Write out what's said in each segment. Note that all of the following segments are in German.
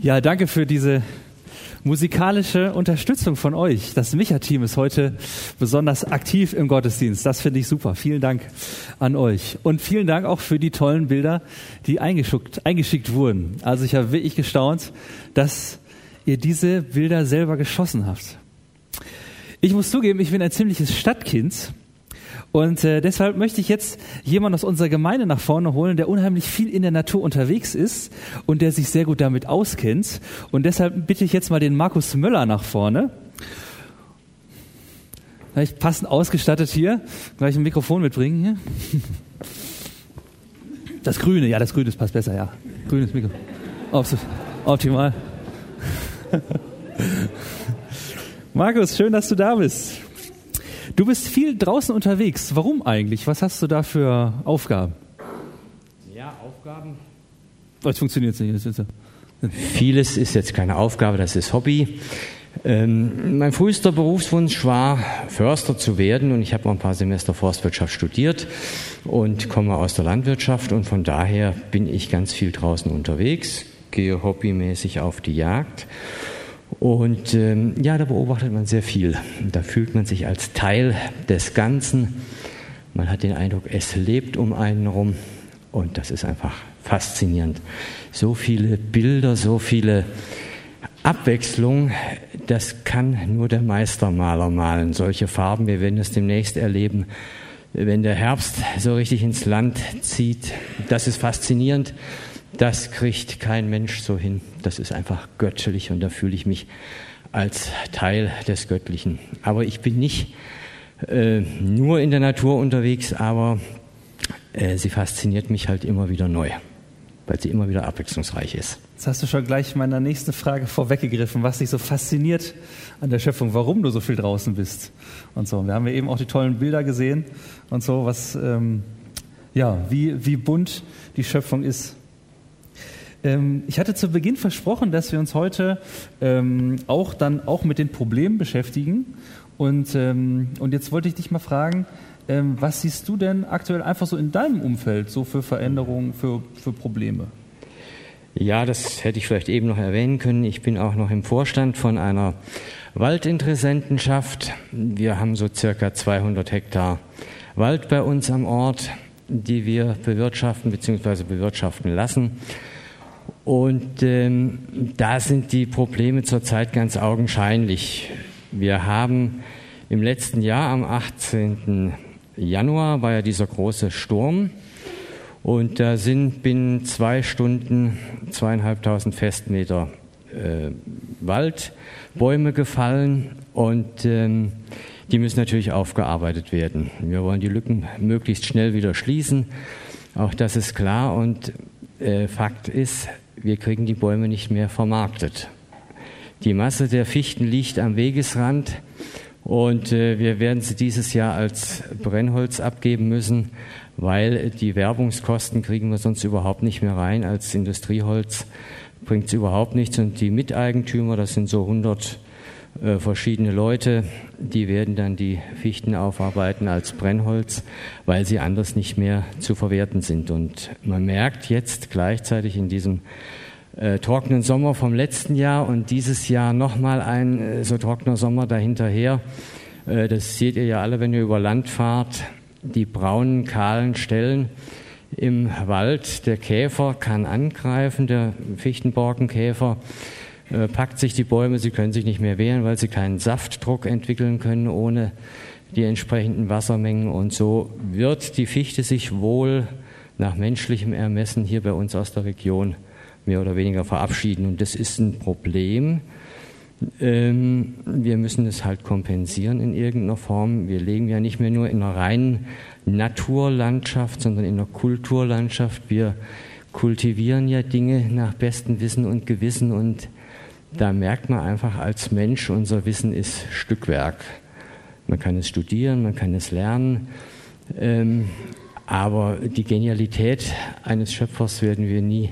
Ja, danke für diese musikalische Unterstützung von euch. Das Micha-Team ist heute besonders aktiv im Gottesdienst. Das finde ich super. Vielen Dank an euch. Und vielen Dank auch für die tollen Bilder, die eingeschickt, eingeschickt wurden. Also ich habe wirklich gestaunt, dass ihr diese Bilder selber geschossen habt. Ich muss zugeben, ich bin ein ziemliches Stadtkind und äh, deshalb möchte ich jetzt jemanden aus unserer Gemeinde nach vorne holen, der unheimlich viel in der Natur unterwegs ist und der sich sehr gut damit auskennt. Und deshalb bitte ich jetzt mal den Markus Möller nach vorne. Gleich passend ausgestattet hier. Gleich ein Mikrofon mitbringen hier. Das Grüne, ja, das Grüne passt besser, ja. Grünes Mikrofon. Optimal. Markus, schön, dass du da bist. Du bist viel draußen unterwegs. Warum eigentlich? Was hast du da für Aufgaben? Ja, Aufgaben. Oh, jetzt funktioniert es nicht. Vieles ist jetzt keine Aufgabe, das ist Hobby. Ähm, mein frühester Berufswunsch war, Förster zu werden und ich habe noch ein paar Semester Forstwirtschaft studiert und komme aus der Landwirtschaft und von daher bin ich ganz viel draußen unterwegs, gehe hobbymäßig auf die Jagd und ähm, ja, da beobachtet man sehr viel. Da fühlt man sich als Teil des Ganzen. Man hat den Eindruck, es lebt um einen rum. Und das ist einfach faszinierend. So viele Bilder, so viele Abwechslung, das kann nur der Meistermaler malen. Solche Farben, wir werden es demnächst erleben, wenn der Herbst so richtig ins Land zieht. Das ist faszinierend. Das kriegt kein Mensch so hin. Das ist einfach göttlich und da fühle ich mich als Teil des Göttlichen. Aber ich bin nicht äh, nur in der Natur unterwegs, aber äh, sie fasziniert mich halt immer wieder neu, weil sie immer wieder abwechslungsreich ist. Jetzt hast du schon gleich meiner nächsten Frage vorweggegriffen, was dich so fasziniert an der Schöpfung, warum du so viel draußen bist und so. Wir haben ja eben auch die tollen Bilder gesehen und so, was ähm, ja, wie, wie bunt die Schöpfung ist. Ähm, ich hatte zu Beginn versprochen, dass wir uns heute ähm, auch dann auch mit den Problemen beschäftigen. Und, ähm, und jetzt wollte ich dich mal fragen, was siehst du denn aktuell einfach so in deinem Umfeld so für Veränderungen, für, für Probleme? Ja, das hätte ich vielleicht eben noch erwähnen können. Ich bin auch noch im Vorstand von einer Waldinteressentenschaft. Wir haben so circa 200 Hektar Wald bei uns am Ort, die wir bewirtschaften bzw. bewirtschaften lassen. Und ähm, da sind die Probleme zurzeit ganz augenscheinlich. Wir haben im letzten Jahr am 18. Januar war ja dieser große Sturm und da sind binnen zwei Stunden zweieinhalbtausend Festmeter äh, Wald, Bäume gefallen und ähm, die müssen natürlich aufgearbeitet werden. Wir wollen die Lücken möglichst schnell wieder schließen. Auch das ist klar und äh, Fakt ist, wir kriegen die Bäume nicht mehr vermarktet. Die Masse der Fichten liegt am Wegesrand und äh, wir werden sie dieses Jahr als Brennholz abgeben müssen, weil die Werbungskosten kriegen wir sonst überhaupt nicht mehr rein. Als Industrieholz bringt es überhaupt nichts und die Miteigentümer, das sind so 100 äh, verschiedene Leute, die werden dann die Fichten aufarbeiten als Brennholz, weil sie anders nicht mehr zu verwerten sind. Und man merkt jetzt gleichzeitig in diesem äh, trockenen Sommer vom letzten Jahr und dieses Jahr nochmal ein äh, so trockener Sommer dahinterher. Äh, das seht ihr ja alle, wenn ihr über Land fahrt. Die braunen, kahlen Stellen im Wald. Der Käfer kann angreifen, der Fichtenborkenkäfer äh, packt sich die Bäume, sie können sich nicht mehr wehren, weil sie keinen Saftdruck entwickeln können ohne die entsprechenden Wassermengen. Und so wird die Fichte sich wohl nach menschlichem Ermessen hier bei uns aus der Region mehr oder weniger verabschieden. Und das ist ein Problem. Ähm, wir müssen es halt kompensieren in irgendeiner Form. Wir leben ja nicht mehr nur in einer reinen Naturlandschaft, sondern in einer Kulturlandschaft. Wir kultivieren ja Dinge nach bestem Wissen und Gewissen und da merkt man einfach als Mensch, unser Wissen ist Stückwerk. Man kann es studieren, man kann es lernen, ähm, aber die Genialität eines Schöpfers werden wir nie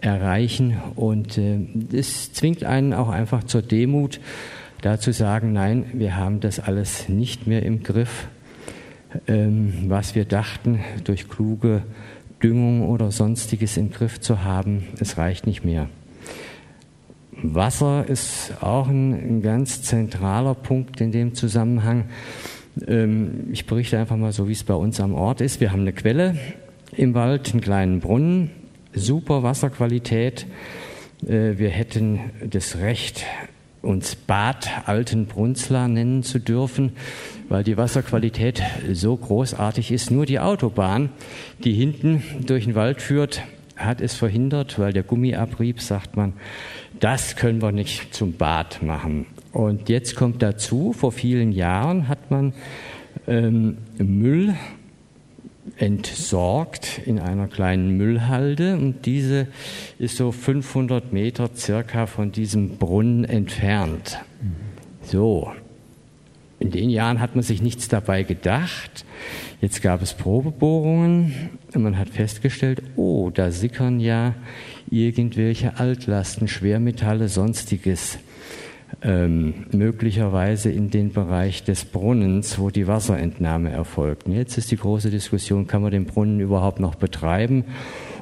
erreichen und äh, es zwingt einen auch einfach zur Demut, da zu sagen, nein, wir haben das alles nicht mehr im Griff, ähm, was wir dachten, durch kluge Düngung oder sonstiges im Griff zu haben, es reicht nicht mehr. Wasser ist auch ein, ein ganz zentraler Punkt in dem Zusammenhang. Ähm, ich berichte einfach mal so, wie es bei uns am Ort ist. Wir haben eine Quelle im Wald, einen kleinen Brunnen, super Wasserqualität. Äh, wir hätten das Recht, uns Bad Altenbrunzler nennen zu dürfen, weil die Wasserqualität so großartig ist. Nur die Autobahn, die hinten durch den Wald führt, hat es verhindert, weil der Gummiabrieb, sagt man, das können wir nicht zum Bad machen. Und jetzt kommt dazu, vor vielen Jahren hat man ähm, Müll entsorgt in einer kleinen Müllhalde und diese ist so 500 Meter circa von diesem Brunnen entfernt. So. In den Jahren hat man sich nichts dabei gedacht. Jetzt gab es Probebohrungen und man hat festgestellt, oh, da sickern ja irgendwelche Altlasten, Schwermetalle, sonstiges ähm, möglicherweise in den Bereich des Brunnens, wo die Wasserentnahme erfolgt. Jetzt ist die große Diskussion, kann man den Brunnen überhaupt noch betreiben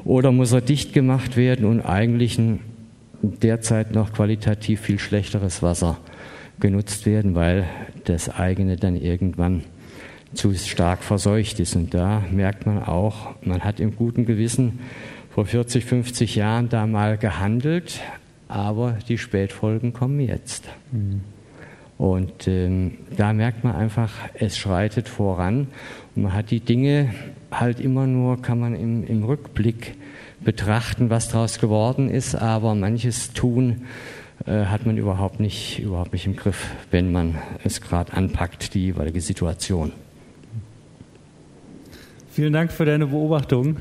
oder muss er dicht gemacht werden und eigentlich ein derzeit noch qualitativ viel schlechteres Wasser genutzt werden, weil das eigene dann irgendwann zu stark verseucht ist. Und da merkt man auch, man hat im guten Gewissen vor 40, 50 Jahren da mal gehandelt, aber die Spätfolgen kommen jetzt. Mhm. Und ähm, da merkt man einfach, es schreitet voran und man hat die Dinge halt immer nur, kann man im, im Rückblick betrachten, was daraus geworden ist, aber manches Tun äh, hat man überhaupt nicht, überhaupt nicht im Griff, wenn man es gerade anpackt, die jeweilige Situation. Vielen Dank für deine Beobachtung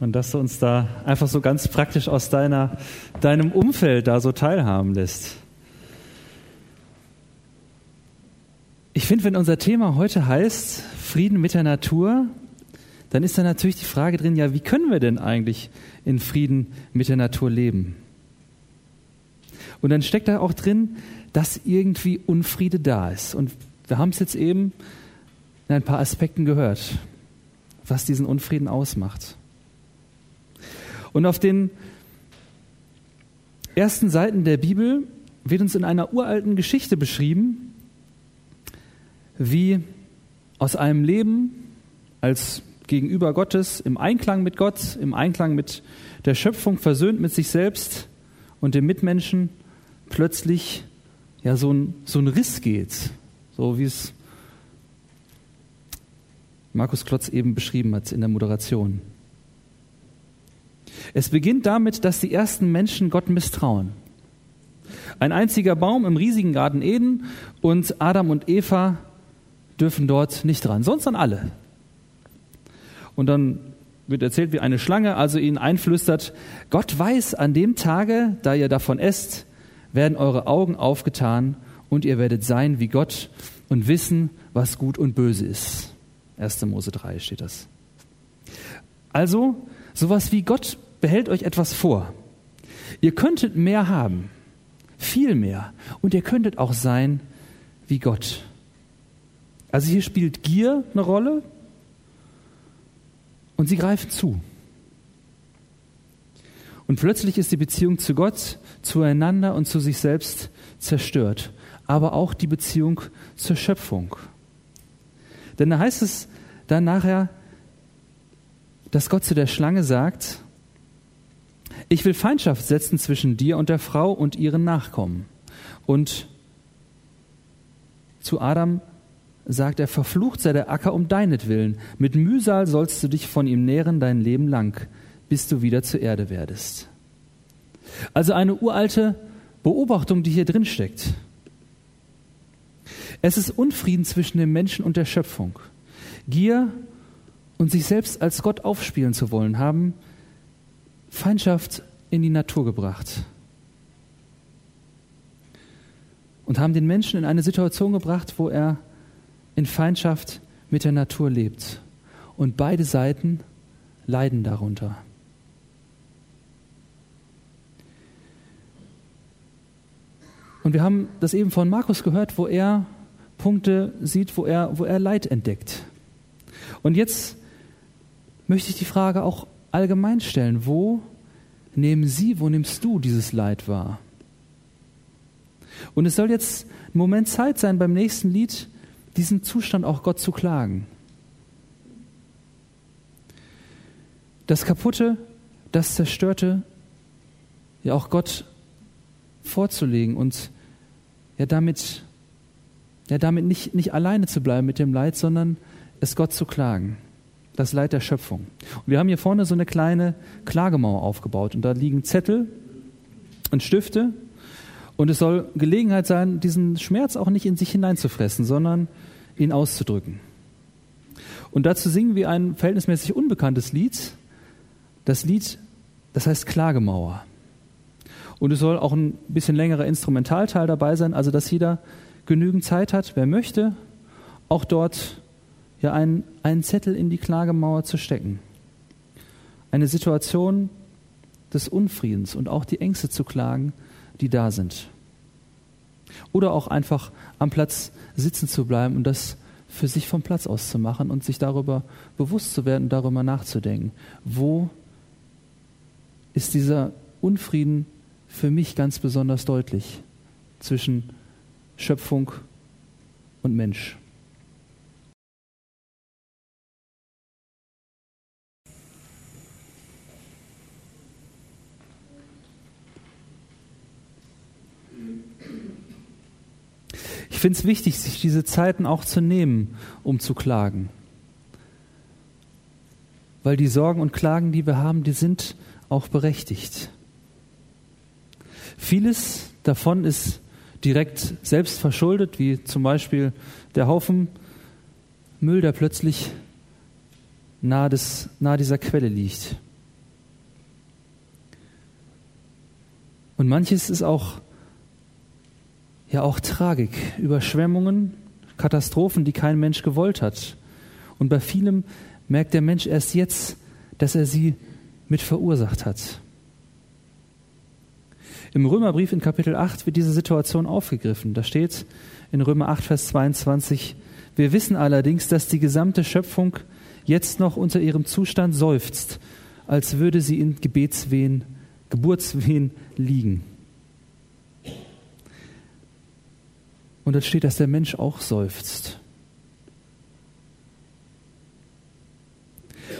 und dass du uns da einfach so ganz praktisch aus deiner, deinem Umfeld da so teilhaben lässt. Ich finde, wenn unser Thema heute heißt Frieden mit der Natur, dann ist da natürlich die Frage drin, ja, wie können wir denn eigentlich in Frieden mit der Natur leben? Und dann steckt da auch drin, dass irgendwie Unfriede da ist. Und wir haben es jetzt eben in ein paar Aspekten gehört, was diesen Unfrieden ausmacht. Und auf den ersten Seiten der Bibel wird uns in einer uralten Geschichte beschrieben, wie aus einem Leben als gegenüber Gottes, im Einklang mit Gott, im Einklang mit der Schöpfung, versöhnt mit sich selbst und dem Mitmenschen, plötzlich ja so ein, so ein Riss geht, so wie es Markus Klotz eben beschrieben hat in der Moderation. Es beginnt damit, dass die ersten Menschen Gott misstrauen. Ein einziger Baum im riesigen Garten Eden und Adam und Eva dürfen dort nicht dran, sonst dann alle. Und dann wird erzählt, wie eine Schlange also ihnen einflüstert, Gott weiß, an dem Tage, da ihr davon esst, werden eure Augen aufgetan und ihr werdet sein wie Gott und wissen, was gut und böse ist. 1. Mose 3 steht das. Also, sowas wie Gott behält euch etwas vor. Ihr könntet mehr haben, viel mehr, und ihr könntet auch sein wie Gott. Also hier spielt Gier eine Rolle und sie greifen zu. Und plötzlich ist die Beziehung zu Gott, zueinander und zu sich selbst zerstört, aber auch die Beziehung zur Schöpfung. Denn da heißt es dann nachher, dass Gott zu der Schlange sagt, ich will Feindschaft setzen zwischen dir und der Frau und ihren Nachkommen. Und zu Adam sagt er, verflucht sei der Acker um deinetwillen. Mit Mühsal sollst du dich von ihm nähren dein Leben lang, bis du wieder zur Erde werdest. Also eine uralte Beobachtung, die hier drin steckt. Es ist Unfrieden zwischen dem Menschen und der Schöpfung. Gier und sich selbst als Gott aufspielen zu wollen, haben Feindschaft in die Natur gebracht und haben den Menschen in eine Situation gebracht, wo er in Feindschaft mit der Natur lebt. Und beide Seiten leiden darunter. Und wir haben das eben von Markus gehört, wo er Punkte sieht, wo er, wo er Leid entdeckt. Und jetzt möchte ich die Frage auch allgemein stellen. Wo nehmen Sie, wo nimmst du dieses Leid wahr? Und es soll jetzt ein Moment Zeit sein, beim nächsten Lied diesen Zustand auch Gott zu klagen. Das Kaputte, das Zerstörte, ja auch Gott vorzulegen und ja damit, ja damit nicht, nicht alleine zu bleiben mit dem Leid, sondern es Gott zu klagen. Das Leid der Schöpfung. Und wir haben hier vorne so eine kleine Klagemauer aufgebaut und da liegen Zettel und Stifte und es soll Gelegenheit sein, diesen Schmerz auch nicht in sich hineinzufressen, sondern ihn auszudrücken. Und dazu singen wir ein verhältnismäßig unbekanntes Lied. Das Lied, das heißt Klagemauer. Und es soll auch ein bisschen längerer Instrumentalteil dabei sein, also dass jeder genügend Zeit hat, wer möchte, auch dort ja einen, einen Zettel in die Klagemauer zu stecken. Eine Situation des Unfriedens und auch die Ängste zu klagen, die da sind. Oder auch einfach am Platz sitzen zu bleiben und das für sich vom Platz aus zu machen und sich darüber bewusst zu werden, darüber nachzudenken. Wo ist dieser Unfrieden für mich ganz besonders deutlich zwischen Schöpfung und Mensch? Finde es wichtig, sich diese Zeiten auch zu nehmen, um zu klagen. Weil die Sorgen und Klagen, die wir haben, die sind auch berechtigt. Vieles davon ist direkt selbst verschuldet, wie zum Beispiel der Haufen Müll, der plötzlich nahe, des, nahe dieser Quelle liegt. Und manches ist auch ja auch Tragik, Überschwemmungen, Katastrophen, die kein Mensch gewollt hat. Und bei vielem merkt der Mensch erst jetzt, dass er sie mit verursacht hat. Im Römerbrief in Kapitel 8 wird diese Situation aufgegriffen. Da steht in Römer 8, Vers 22, wir wissen allerdings, dass die gesamte Schöpfung jetzt noch unter ihrem Zustand seufzt, als würde sie in Gebetswehen, Geburtswehen liegen. Und dann steht, dass der Mensch auch seufzt.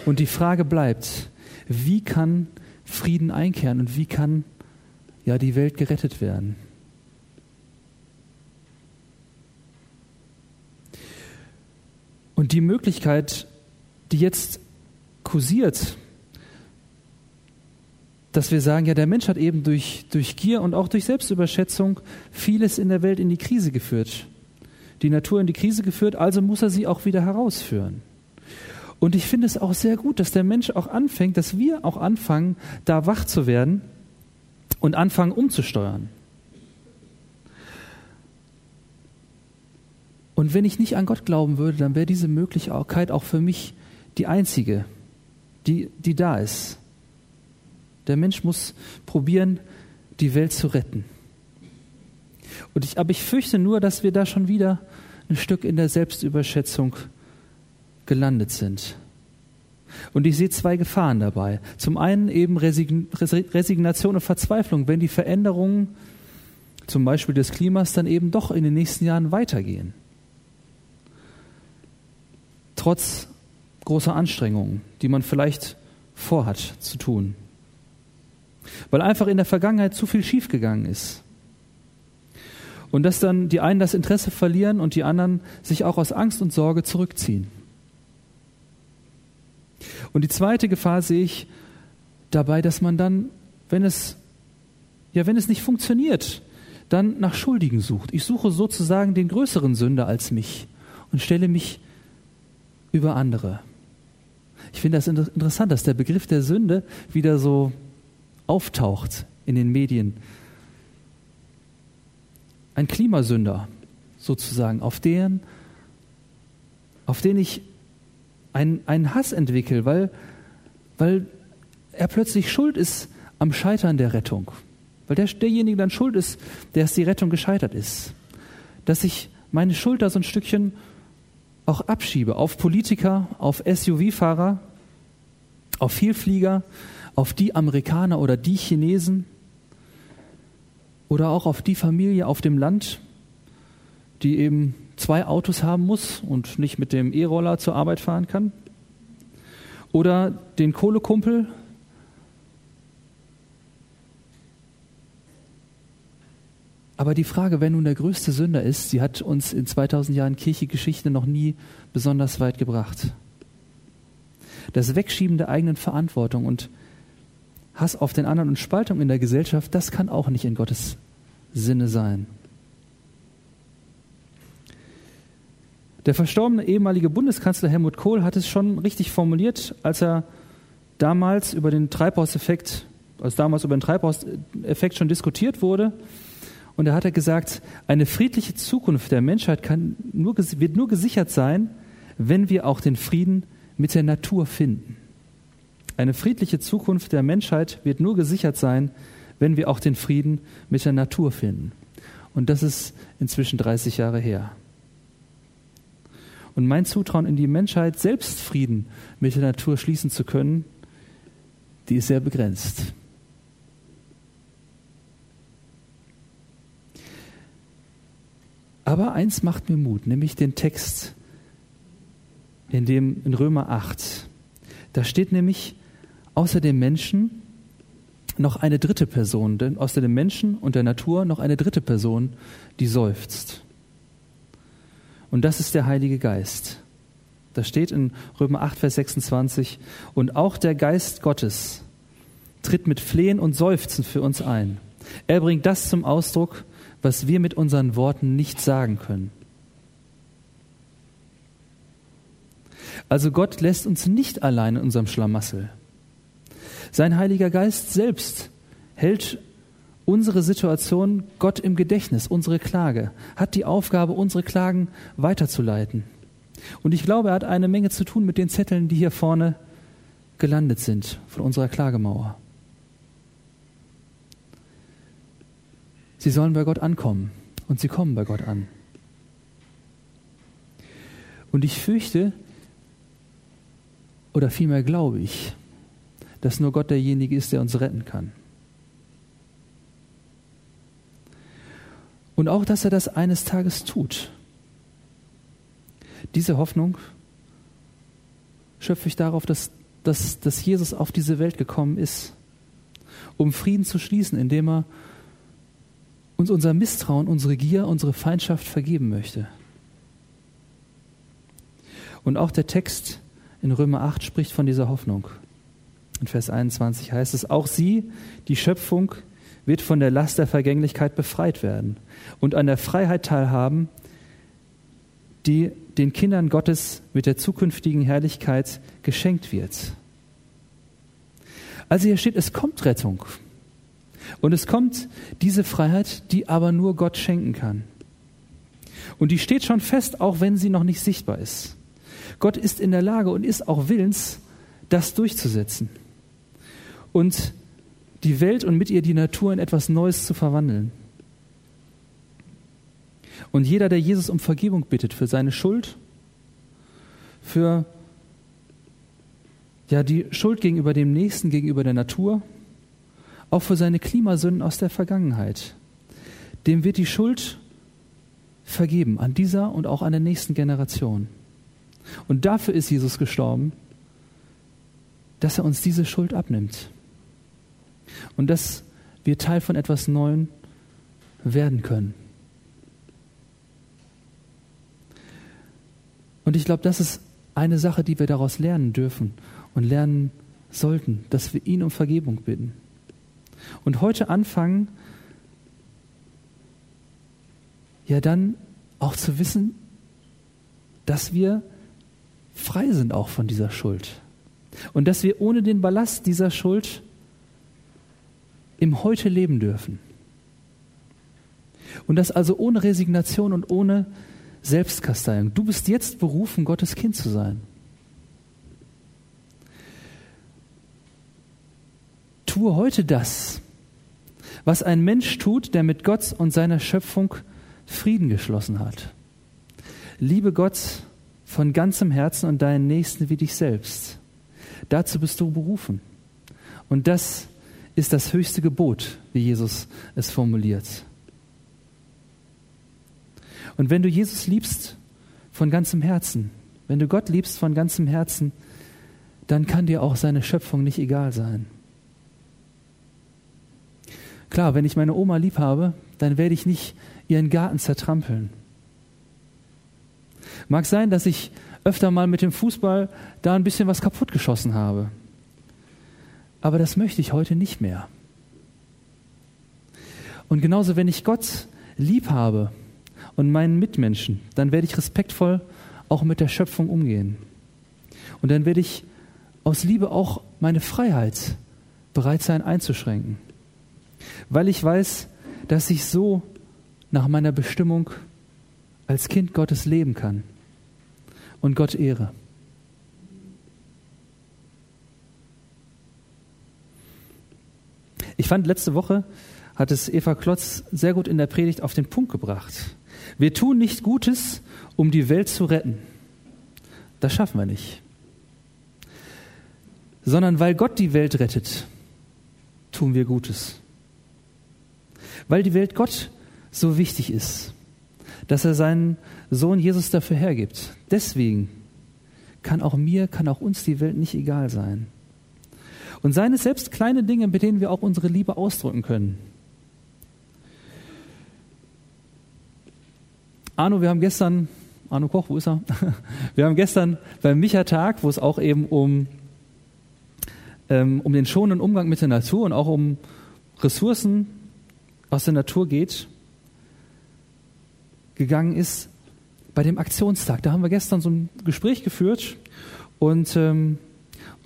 Und die Frage bleibt, wie kann Frieden einkehren und wie kann ja die Welt gerettet werden? Und die Möglichkeit, die jetzt kursiert, dass wir sagen, ja, der Mensch hat eben durch, durch Gier und auch durch Selbstüberschätzung vieles in der Welt in die Krise geführt. Die Natur in die Krise geführt, also muss er sie auch wieder herausführen. Und ich finde es auch sehr gut, dass der Mensch auch anfängt, dass wir auch anfangen, da wach zu werden und anfangen umzusteuern. Und wenn ich nicht an Gott glauben würde, dann wäre diese Möglichkeit auch für mich die einzige, die, die da ist. Der Mensch muss probieren, die Welt zu retten. Und ich, aber ich fürchte nur, dass wir da schon wieder ein Stück in der Selbstüberschätzung gelandet sind. Und ich sehe zwei Gefahren dabei. Zum einen eben Resignation und Verzweiflung, wenn die Veränderungen zum Beispiel des Klimas dann eben doch in den nächsten Jahren weitergehen. Trotz großer Anstrengungen, die man vielleicht vorhat zu tun weil einfach in der Vergangenheit zu viel schiefgegangen ist. Und dass dann die einen das Interesse verlieren und die anderen sich auch aus Angst und Sorge zurückziehen. Und die zweite Gefahr sehe ich dabei, dass man dann, wenn es, ja, wenn es nicht funktioniert, dann nach Schuldigen sucht. Ich suche sozusagen den größeren Sünder als mich und stelle mich über andere. Ich finde das interessant, dass der Begriff der Sünde wieder so auftaucht in den Medien. Ein Klimasünder sozusagen, auf den, auf den ich einen, einen Hass entwickle, weil, weil er plötzlich schuld ist am Scheitern der Rettung. Weil der, derjenige dann schuld ist, der es die Rettung gescheitert ist. Dass ich meine Schuld da so ein Stückchen auch abschiebe auf Politiker, auf SUV-Fahrer, auf Vielflieger, auf die Amerikaner oder die Chinesen, oder auch auf die Familie auf dem Land, die eben zwei Autos haben muss und nicht mit dem E-Roller zur Arbeit fahren kann. Oder den Kohlekumpel, Aber die Frage, wer nun der größte Sünder ist, sie hat uns in 2000 Jahren Kirchegeschichte noch nie besonders weit gebracht. Das Wegschieben der eigenen Verantwortung und Hass auf den anderen und Spaltung in der Gesellschaft, das kann auch nicht in Gottes Sinne sein. Der verstorbene ehemalige Bundeskanzler Helmut Kohl hat es schon richtig formuliert, als er damals über den Treibhauseffekt, als damals über den Treibhauseffekt schon diskutiert wurde. Und da hat er gesagt, eine friedliche Zukunft der Menschheit kann nur, wird nur gesichert sein, wenn wir auch den Frieden mit der Natur finden. Eine friedliche Zukunft der Menschheit wird nur gesichert sein, wenn wir auch den Frieden mit der Natur finden. Und das ist inzwischen 30 Jahre her. Und mein Zutrauen in die Menschheit, selbst Frieden mit der Natur schließen zu können, die ist sehr begrenzt. Aber eins macht mir Mut, nämlich den Text in dem in Römer 8. Da steht nämlich außer dem Menschen noch eine dritte Person, denn außer dem Menschen und der Natur noch eine dritte Person, die seufzt. Und das ist der Heilige Geist. Da steht in Römer 8, Vers 26, und auch der Geist Gottes tritt mit Flehen und Seufzen für uns ein. Er bringt das zum Ausdruck, was wir mit unseren Worten nicht sagen können. Also Gott lässt uns nicht allein in unserem Schlamassel. Sein Heiliger Geist selbst hält unsere Situation Gott im Gedächtnis, unsere Klage, hat die Aufgabe, unsere Klagen weiterzuleiten. Und ich glaube, er hat eine Menge zu tun mit den Zetteln, die hier vorne gelandet sind von unserer Klagemauer. Sie sollen bei Gott ankommen und sie kommen bei Gott an. Und ich fürchte, oder vielmehr glaube ich, dass nur Gott derjenige ist, der uns retten kann. Und auch, dass er das eines Tages tut. Diese Hoffnung schöpfe ich darauf, dass, dass, dass Jesus auf diese Welt gekommen ist, um Frieden zu schließen, indem er uns unser Misstrauen, unsere Gier, unsere Feindschaft vergeben möchte. Und auch der Text in Römer 8 spricht von dieser Hoffnung. In Vers 21 heißt es, auch sie, die Schöpfung, wird von der Last der Vergänglichkeit befreit werden und an der Freiheit teilhaben, die den Kindern Gottes mit der zukünftigen Herrlichkeit geschenkt wird. Also hier steht, es kommt Rettung. Und es kommt diese Freiheit, die aber nur Gott schenken kann. Und die steht schon fest, auch wenn sie noch nicht sichtbar ist. Gott ist in der Lage und ist auch willens, das durchzusetzen. Und die Welt und mit ihr die Natur in etwas Neues zu verwandeln. Und jeder, der Jesus um Vergebung bittet für seine Schuld, für ja, die Schuld gegenüber dem Nächsten, gegenüber der Natur, auch für seine Klimasünden aus der Vergangenheit. Dem wird die Schuld vergeben, an dieser und auch an der nächsten Generation. Und dafür ist Jesus gestorben, dass er uns diese Schuld abnimmt. Und dass wir Teil von etwas Neuem werden können. Und ich glaube, das ist eine Sache, die wir daraus lernen dürfen und lernen sollten, dass wir ihn um Vergebung bitten. Und heute anfangen, ja dann auch zu wissen, dass wir frei sind auch von dieser Schuld. Und dass wir ohne den Ballast dieser Schuld im Heute leben dürfen. Und das also ohne Resignation und ohne Selbstkasteiung. Du bist jetzt berufen, Gottes Kind zu sein. tue heute das, was ein Mensch tut, der mit Gott und seiner Schöpfung Frieden geschlossen hat. Liebe Gott von ganzem Herzen und deinen Nächsten wie dich selbst. Dazu bist du berufen. Und das ist das höchste Gebot, wie Jesus es formuliert. Und wenn du Jesus liebst von ganzem Herzen, wenn du Gott liebst von ganzem Herzen, dann kann dir auch seine Schöpfung nicht egal sein. Klar, wenn ich meine Oma lieb habe, dann werde ich nicht ihren Garten zertrampeln. Mag sein, dass ich öfter mal mit dem Fußball da ein bisschen was kaputt geschossen habe. Aber das möchte ich heute nicht mehr. Und genauso, wenn ich Gott lieb habe und meinen Mitmenschen, dann werde ich respektvoll auch mit der Schöpfung umgehen. Und dann werde ich aus Liebe auch meine Freiheit bereit sein einzuschränken. Weil ich weiß, dass ich so nach meiner Bestimmung als Kind Gottes leben kann und Gott ehre. Ich fand letzte Woche hat es Eva Klotz sehr gut in der Predigt auf den Punkt gebracht. Wir tun nicht Gutes, um die Welt zu retten. Das schaffen wir nicht. Sondern weil Gott die Welt rettet, tun wir Gutes. Weil die Welt Gott so wichtig ist, dass er seinen Sohn Jesus dafür hergibt. Deswegen kann auch mir, kann auch uns die Welt nicht egal sein. Und seien es selbst kleine Dinge, mit denen wir auch unsere Liebe ausdrücken können. Arno, wir haben gestern, Arno Koch, wo ist er? Wir haben gestern beim Micha-Tag, wo es auch eben um, ähm, um den schonenden Umgang mit der Natur und auch um Ressourcen aus der Natur geht, gegangen ist, bei dem Aktionstag. Da haben wir gestern so ein Gespräch geführt und ähm,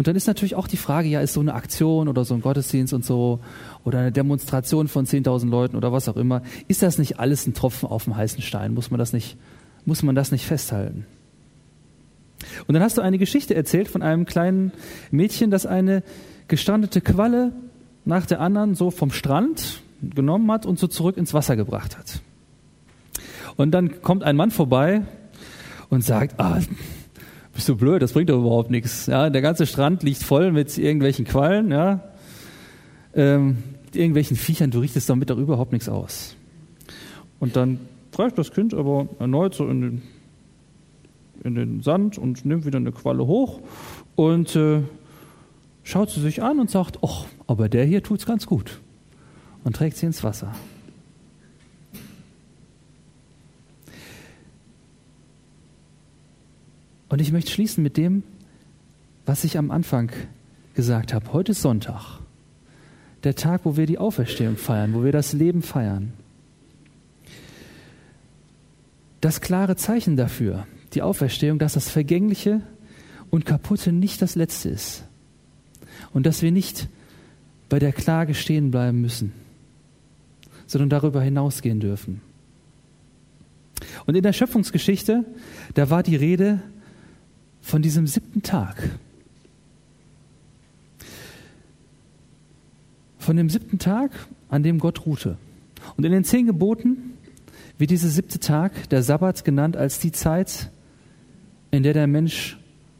und dann ist natürlich auch die Frage, ja, ist so eine Aktion oder so ein Gottesdienst und so oder eine Demonstration von 10.000 Leuten oder was auch immer, ist das nicht alles ein Tropfen auf dem heißen Stein? Muss man das nicht, muss man das nicht festhalten? Und dann hast du eine Geschichte erzählt von einem kleinen Mädchen, das eine gestrandete Qualle nach der anderen so vom Strand genommen hat und so zurück ins Wasser gebracht hat. Und dann kommt ein Mann vorbei und sagt, ah, bist du blöd, das bringt doch überhaupt nichts. Ja, der ganze Strand liegt voll mit irgendwelchen Quallen, ja, ähm, irgendwelchen Viechern, du richtest damit doch überhaupt nichts aus. Und dann greift das Kind aber erneut so in den, in den Sand und nimmt wieder eine Qualle hoch und äh, schaut sie sich an und sagt, ach, aber der hier tut's ganz gut und trägt sie ins Wasser. Und ich möchte schließen mit dem, was ich am Anfang gesagt habe. Heute ist Sonntag, der Tag, wo wir die Auferstehung feiern, wo wir das Leben feiern. Das klare Zeichen dafür, die Auferstehung, dass das Vergängliche und Kaputte nicht das Letzte ist. Und dass wir nicht bei der Klage stehen bleiben müssen, sondern darüber hinausgehen dürfen. Und in der Schöpfungsgeschichte, da war die Rede von diesem siebten Tag. Von dem siebten Tag, an dem Gott ruhte. Und in den zehn Geboten wird dieser siebte Tag, der Sabbat, genannt als die Zeit, in der der Mensch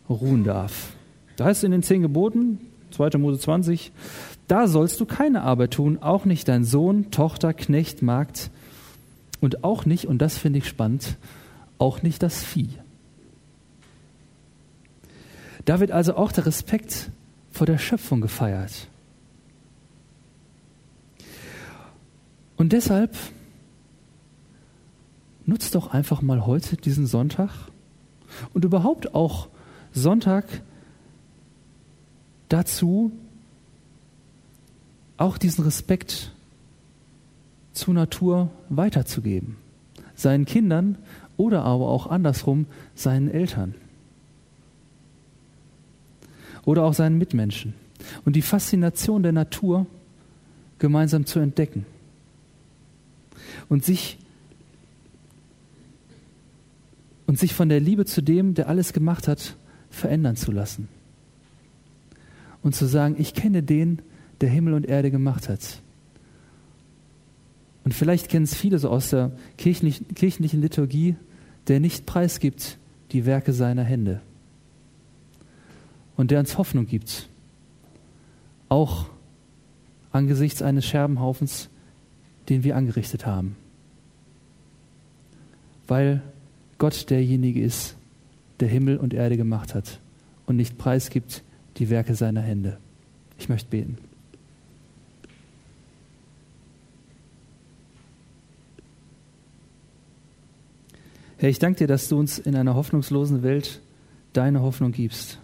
ruhen darf. Da heißt es in den zehn Geboten, 2. Mose 20, da sollst du keine Arbeit tun, auch nicht dein Sohn, Tochter, Knecht, Magd und auch nicht, und das finde ich spannend, auch nicht das Vieh. Da wird also auch der Respekt vor der Schöpfung gefeiert. Und deshalb nutzt doch einfach mal heute diesen Sonntag und überhaupt auch Sonntag dazu, auch diesen Respekt zur Natur weiterzugeben. Seinen Kindern oder aber auch andersrum seinen Eltern oder auch seinen Mitmenschen. Und die Faszination der Natur gemeinsam zu entdecken. Und sich, und sich von der Liebe zu dem, der alles gemacht hat, verändern zu lassen. Und zu sagen, ich kenne den, der Himmel und Erde gemacht hat. Und vielleicht kennen es viele so aus der kirchlichen, kirchlichen Liturgie, der nicht preisgibt die Werke seiner Hände und der uns Hoffnung gibt, auch angesichts eines Scherbenhaufens, den wir angerichtet haben. Weil Gott derjenige ist, der Himmel und Erde gemacht hat und nicht preisgibt die Werke seiner Hände. Ich möchte beten. Herr, ich danke dir, dass du uns in einer hoffnungslosen Welt deine Hoffnung gibst.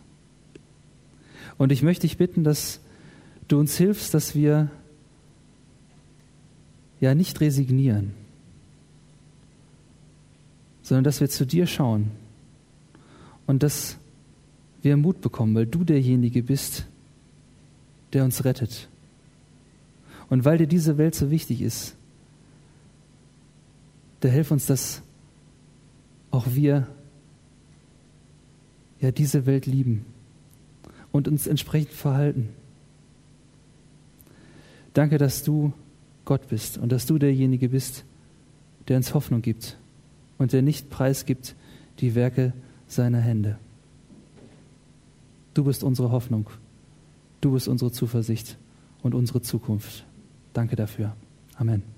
Und ich möchte dich bitten, dass du uns hilfst, dass wir ja nicht resignieren, sondern dass wir zu dir schauen und dass wir Mut bekommen, weil du derjenige bist, der uns rettet. Und weil dir diese Welt so wichtig ist, der hilf uns, dass auch wir ja diese Welt lieben und uns entsprechend verhalten. Danke, dass du Gott bist und dass du derjenige bist, der uns Hoffnung gibt und der nicht preisgibt die Werke seiner Hände. Du bist unsere Hoffnung, du bist unsere Zuversicht und unsere Zukunft. Danke dafür. Amen.